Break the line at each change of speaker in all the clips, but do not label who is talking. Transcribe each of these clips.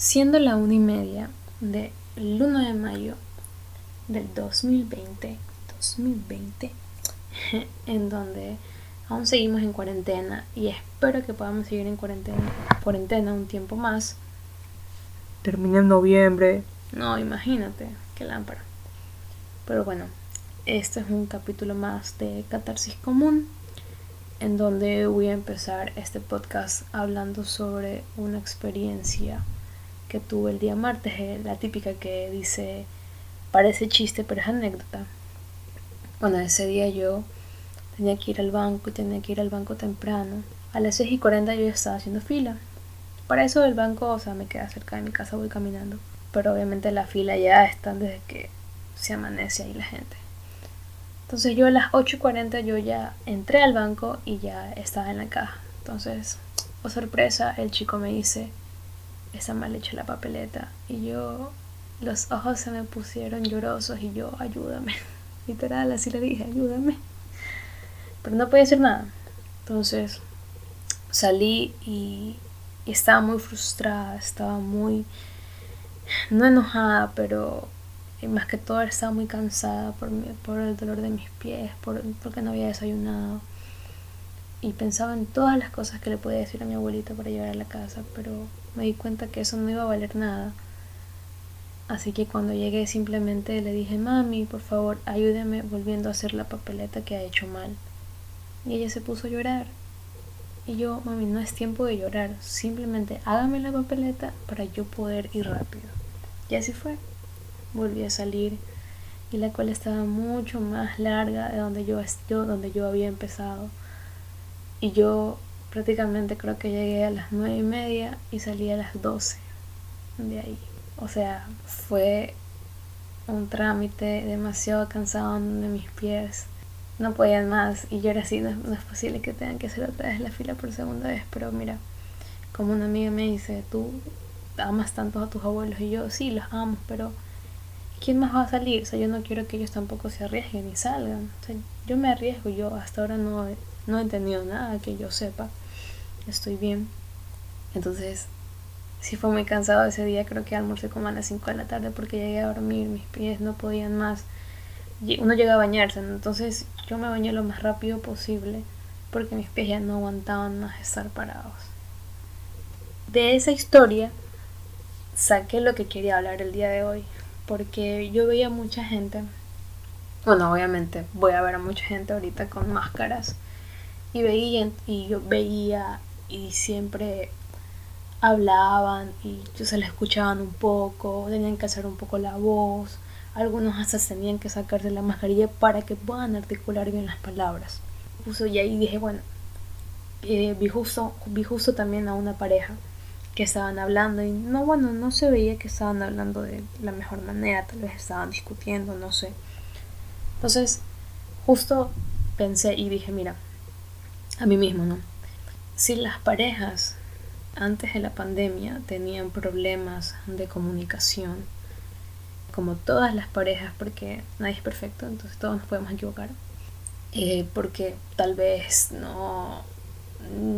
Siendo la una y media del 1 de mayo del 2020, 2020, en donde aún seguimos en cuarentena y espero que podamos seguir en cuarentena, cuarentena un tiempo más. Termina en noviembre. No, imagínate, qué lámpara. Pero bueno, este es un capítulo más de Catarsis Común, en donde voy a empezar este podcast hablando sobre una experiencia que tuve el día martes, eh, la típica que dice, parece chiste, pero es anécdota. Bueno, ese día yo tenía que ir al banco y tenía que ir al banco temprano. A las 6 y 40 yo estaba haciendo fila. Para eso el banco, o sea, me queda cerca de mi casa, voy caminando. Pero obviamente la fila ya está desde que se amanece ahí la gente. Entonces yo a las 8 y 40 yo ya entré al banco y ya estaba en la caja. Entonces, oh sorpresa, el chico me dice, está mal hecha la papeleta. Y yo, los ojos se me pusieron llorosos y yo, ayúdame. Literal, así le dije, ayúdame. Pero no podía hacer nada. Entonces salí y, estaba muy frustrada, estaba muy, no enojada, pero más que todo estaba muy cansada por, por el dolor de mis pies, por, porque no había desayunado. Y pensaba en todas las cosas que le podía decir a mi abuelita para llegar a la casa, pero me di cuenta que eso no iba a valer nada. Así que cuando llegué simplemente le dije, mami, por favor, ayúdeme volviendo a hacer la papeleta que ha hecho mal. Y ella se puso a llorar. Y yo, mami, no es tiempo de llorar, simplemente hágame la papeleta para yo poder ir rápido. Y así fue. Volví a salir y la cual estaba mucho más larga de donde yo, yo, donde yo había empezado. Y yo prácticamente creo que llegué a las nueve y media y salí a las 12 de ahí. O sea, fue un trámite demasiado cansado de mis pies. No podían más y yo era así, no, no, es posible que tengan que hacer otra vez la fila por segunda vez, pero mira, como una amiga me dice, tú amas tanto a tus abuelos y yo sí, los amo, pero ¿quién más va a salir? O sea, yo no quiero que ellos tampoco se arriesguen y salgan. O sea, yo me arriesgo, yo hasta ahora no, no he entendido nada que yo sepa, estoy bien. Entonces, sí fue muy cansado ese día, creo que almorcé como a las 5 de la tarde porque llegué a dormir, mis pies no podían más. Uno llega a bañarse, entonces yo me bañé lo más rápido posible porque mis pies ya no aguantaban más estar parados. De esa historia saqué lo que quería hablar el día de hoy, porque yo veía mucha gente, bueno, obviamente voy a ver a mucha gente ahorita con máscaras, y veía, y yo veía, y siempre hablaban y se les escuchaban un poco, tenían que hacer un poco la voz, algunos hasta tenían que sacarse la mascarilla para que puedan articular bien las palabras. y ahí dije, bueno, eh, vi, justo, vi justo también a una pareja que estaban hablando y no, bueno, no se veía que estaban hablando de la mejor manera, tal vez estaban discutiendo, no sé. Entonces, justo pensé y dije, mira, a mí mismo, ¿no? Si las parejas antes de la pandemia tenían problemas de comunicación, como todas las parejas, porque nadie es perfecto, entonces todos nos podemos equivocar, eh, porque tal vez no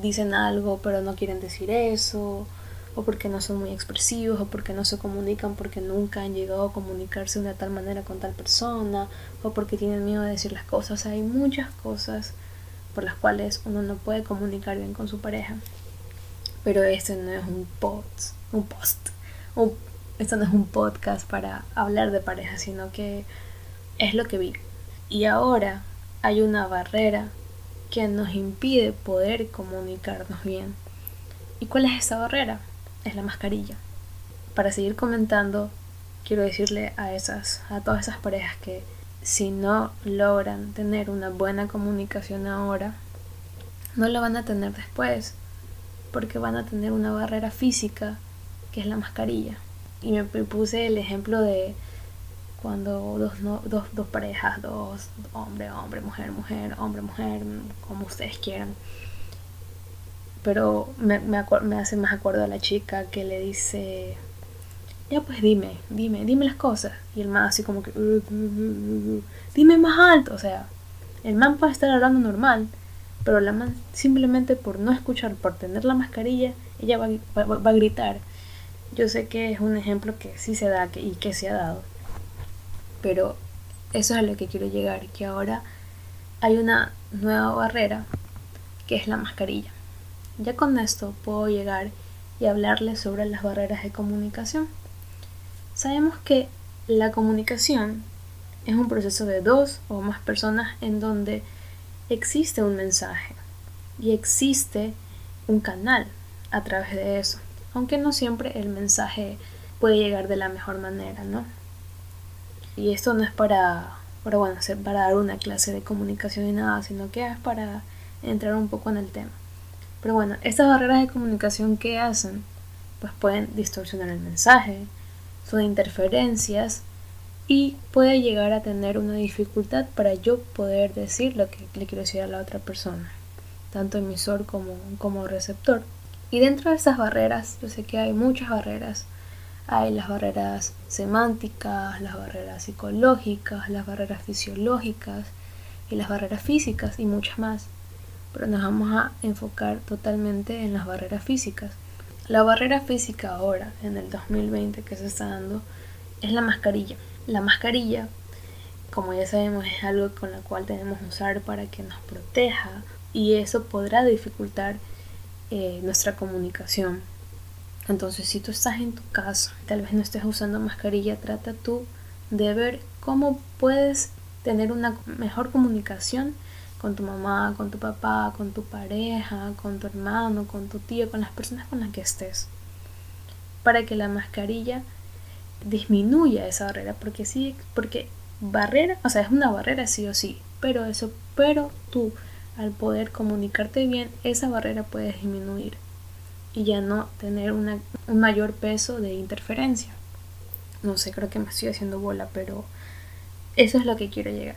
dicen algo pero no quieren decir eso, o porque no son muy expresivos, o porque no se comunican porque nunca han llegado a comunicarse de una tal manera con tal persona, o porque tienen miedo de decir las cosas. Hay muchas cosas por las cuales uno no puede comunicar bien con su pareja. Pero este no es un post, un post, esto no es un podcast para hablar de pareja, sino que es lo que vi. Y ahora hay una barrera que nos impide poder comunicarnos bien. ¿Y cuál es esa barrera? Es la mascarilla. Para seguir comentando, quiero decirle a esas, a todas esas parejas que si no logran tener una buena comunicación ahora, no la van a tener después porque van a tener una barrera física que es la mascarilla. Y me puse el ejemplo de cuando dos, dos, dos parejas, dos, hombre, hombre, mujer, mujer, hombre, mujer, como ustedes quieran. Pero me, me, me hace más acuerdo a la chica que le dice, ya pues dime, dime, dime las cosas. Y el man así como que, dime más alto. O sea, el man puede estar hablando normal, pero la man simplemente por no escuchar, por tener la mascarilla, ella va, va, a gritar. Yo sé que es un ejemplo que sí se da y que se ha dado, pero eso es a lo que quiero llegar, que ahora hay una nueva barrera que es la mascarilla. Ya con esto puedo llegar y hablarles sobre las barreras de comunicación. Sabemos que la comunicación es un proceso de dos o más personas en donde existe un mensaje y existe un canal a través de eso, aunque no siempre el mensaje puede llegar de la mejor manera, ¿no? Y esto no es para, para, bueno, para dar una clase de comunicación y nada, sino que es para entrar un poco en el tema. Pero bueno, estas barreras de comunicación que hacen, pues pueden distorsionar el mensaje, son interferencias y puede llegar a tener una dificultad para yo poder decir lo que le quiero decir a la otra persona, tanto emisor como, como receptor. Y dentro de estas barreras, yo sé que hay muchas barreras. Hay las barreras semánticas, las barreras psicológicas, las barreras fisiológicas y las barreras físicas y muchas más. Pero nos vamos a enfocar totalmente en las barreras físicas. La barrera física ahora, en el 2020 que se está dando, es la mascarilla. La mascarilla, como ya sabemos, es algo con la cual tenemos que usar para que nos proteja y eso podrá dificultar eh, nuestra comunicación. Entonces, si tú estás en tu casa, tal vez no estés usando mascarilla, trata tú de ver cómo puedes tener una mejor comunicación con tu mamá, con tu papá, con tu pareja, con tu hermano, con tu tío, con las personas con las que estés. Para que la mascarilla disminuya esa barrera, porque sí, porque barrera, o sea, es una barrera sí o sí, pero eso, pero tú al poder comunicarte bien, esa barrera puede disminuir y ya no tener un mayor peso de interferencia. No sé, creo que me estoy haciendo bola, pero eso es lo que quiero llegar.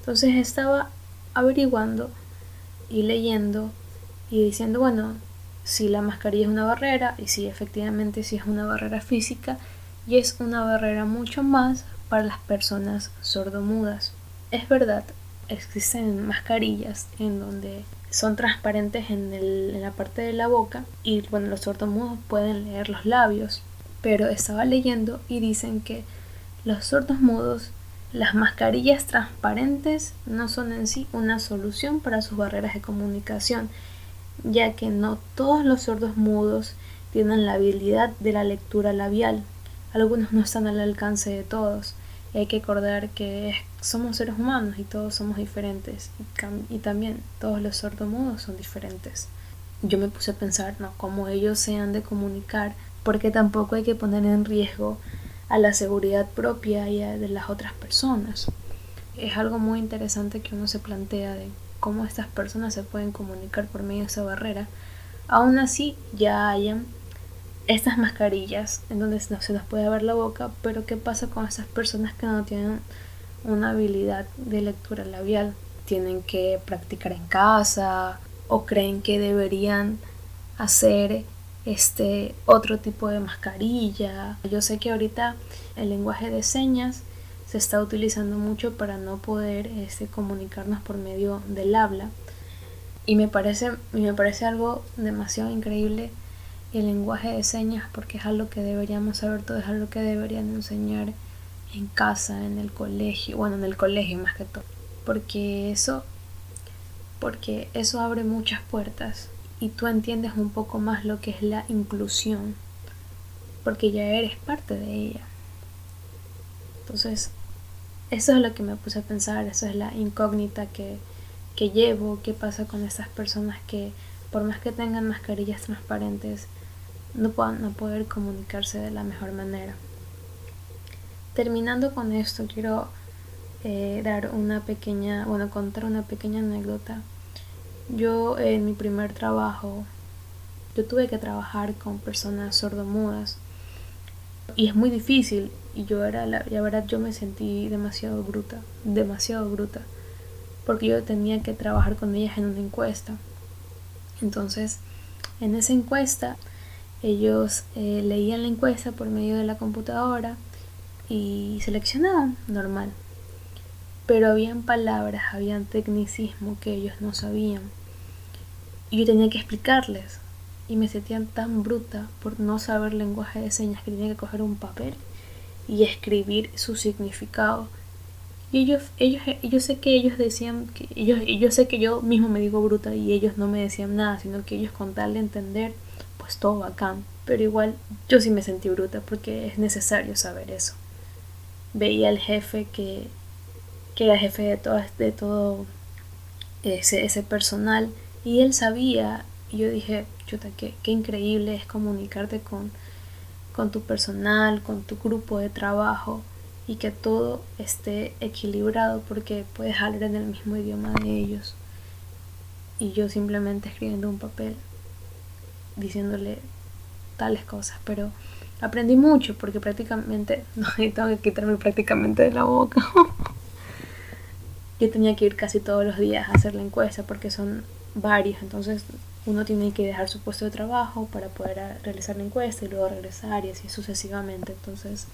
Entonces estaba averiguando y leyendo y diciendo, bueno, si la mascarilla es una barrera y si efectivamente si es una barrera física, y es una barrera mucho más para las personas sordomudas. Es verdad, existen mascarillas en donde son transparentes en, en, la parte de la boca y bueno, los sordomudos pueden leer los labios, pero estaba leyendo y dicen que los sordomudos, las mascarillas transparentes no son en sí una solución para sus barreras de comunicación, ya que no todos los sordos mudos tienen la habilidad de la lectura labial algunos no están al alcance de todos. Y hay que acordar que somos seres humanos y todos somos diferentes. Y, también todos los sordomudos son diferentes. Yo me puse a pensar, ¿no? Cómo ellos se han de comunicar, porque tampoco hay que poner en riesgo a la seguridad propia y de las otras personas. Es algo muy interesante que uno se plantea de cómo estas personas se pueden comunicar por medio de esa barrera. Aún así, ya hayan estas mascarillas en donde no se nos puede ver la boca, pero ¿qué pasa con esas personas que no tienen una habilidad de lectura labial? Tienen que practicar en casa o creen que deberían hacer este otro tipo de mascarilla. Yo sé que ahorita el lenguaje de señas se está utilizando mucho para no poder este, comunicarnos por medio del habla y me parece, me parece algo demasiado increíble el lenguaje de señas porque es algo que deberíamos saber todo, es algo que deberían enseñar en casa, en el colegio, bueno, en el colegio más que todo, porque eso porque eso abre muchas puertas y tú entiendes un poco más lo que es la inclusión, porque ya eres parte de ella. Entonces, eso es lo que me puse a pensar, eso es la incógnita que, que llevo, qué pasa con esas personas que por más que tengan mascarillas transparentes, no puedan no poder comunicarse de la mejor manera. Terminando con esto, quiero eh, dar una pequeña, bueno, contar una pequeña anécdota. Yo en mi primer trabajo, yo tuve que trabajar con personas sordomudas y es muy difícil y yo era, la, la verdad, yo me sentí demasiado bruta, demasiado bruta, porque yo tenía que trabajar con ellas en una encuesta. Entonces, en esa encuesta ellos eh, leían la encuesta por medio de la computadora y seleccionaban normal. Pero habían palabras, habían tecnicismo que ellos no sabían. Y yo tenía que explicarles y me sentía tan bruta por no saber lenguaje de señas que tenía que coger un papel y escribir su significado. Y ellos, ellos, yo sé que ellos decían que ellos, yo sé que yo mismo me digo bruta y ellos no me decían nada, sino que ellos con tal de entender, pues todo bacán. Pero igual yo sí me sentí bruta porque es necesario saber eso. Veía al jefe que, que era jefe de todo, de todo ese, ese personal y él sabía yo dije, chuta, qué, qué increíble es comunicarte con, con tu personal, con tu grupo de trabajo y que todo esté equilibrado porque puedes hablar en el mismo idioma de ellos. Y yo simplemente escribiendo un papel diciéndole tales cosas, pero aprendí mucho porque prácticamente, no, tengo que quitarme prácticamente de la boca. yo tenía que ir casi todos los días a hacer la encuesta porque son varios, entonces uno tiene que dejar su puesto de trabajo para poder realizar la encuesta y luego regresar y así sucesivamente. Entonces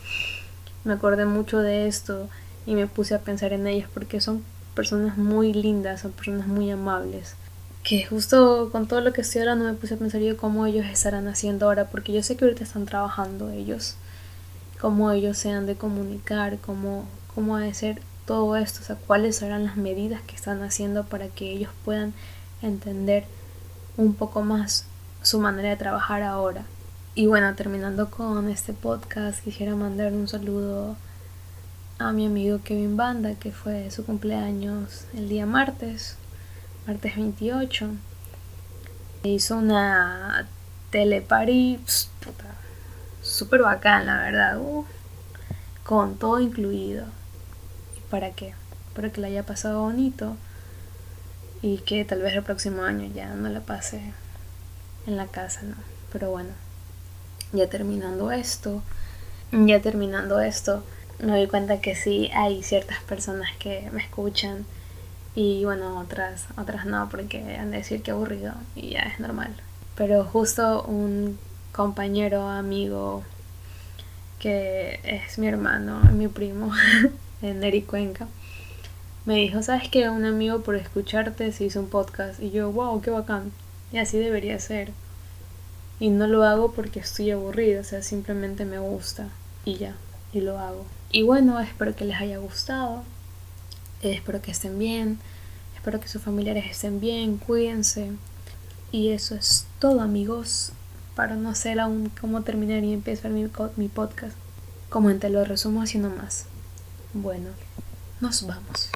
me acordé mucho de esto y me puse a pensar en ellos porque son personas muy lindas, son personas muy amables. Que justo con todo lo que estoy hablando me puse a pensar yo cómo ellos estarán haciendo ahora, porque yo sé que ahorita están trabajando ellos, cómo ellos se han de comunicar, cómo, cómo ha de ser todo esto, o sea, cuáles serán las medidas que están haciendo para que ellos puedan entender un poco más su manera de trabajar ahora. Y bueno, terminando con este podcast, quisiera mandar un saludo a mi amigo Kevin Banda, que fue su cumpleaños el día martes, martes 28. Hizo una teleparty súper bacán, la verdad, uh, con todo incluido. ¿Y para qué? Para que la haya pasado bonito y que tal vez el próximo año ya no la pase en la casa, ¿no? Pero bueno, ya terminando esto, ya terminando esto, me doy cuenta que sí hay ciertas personas que me escuchan y bueno, otras, otras no, porque han de decir que aburrido y ya es normal. Pero justo un compañero, amigo, que es mi hermano, mi primo, en Eric Cuenca, me dijo, ¿sabes qué? Un amigo por escucharte se hizo un podcast. Y yo, wow, qué bacán. Y así debería ser. Y no lo hago porque estoy aburrida, o sea, simplemente me gusta. Y ya, y lo hago. Y bueno, espero que les haya gustado. Espero que estén bien. Espero que sus familiares estén bien. Cuídense. Y eso es todo, amigos. Para no sé aún cómo terminar y empezar mi, mi podcast. Como te lo resumo haciendo más. Bueno, nos vamos.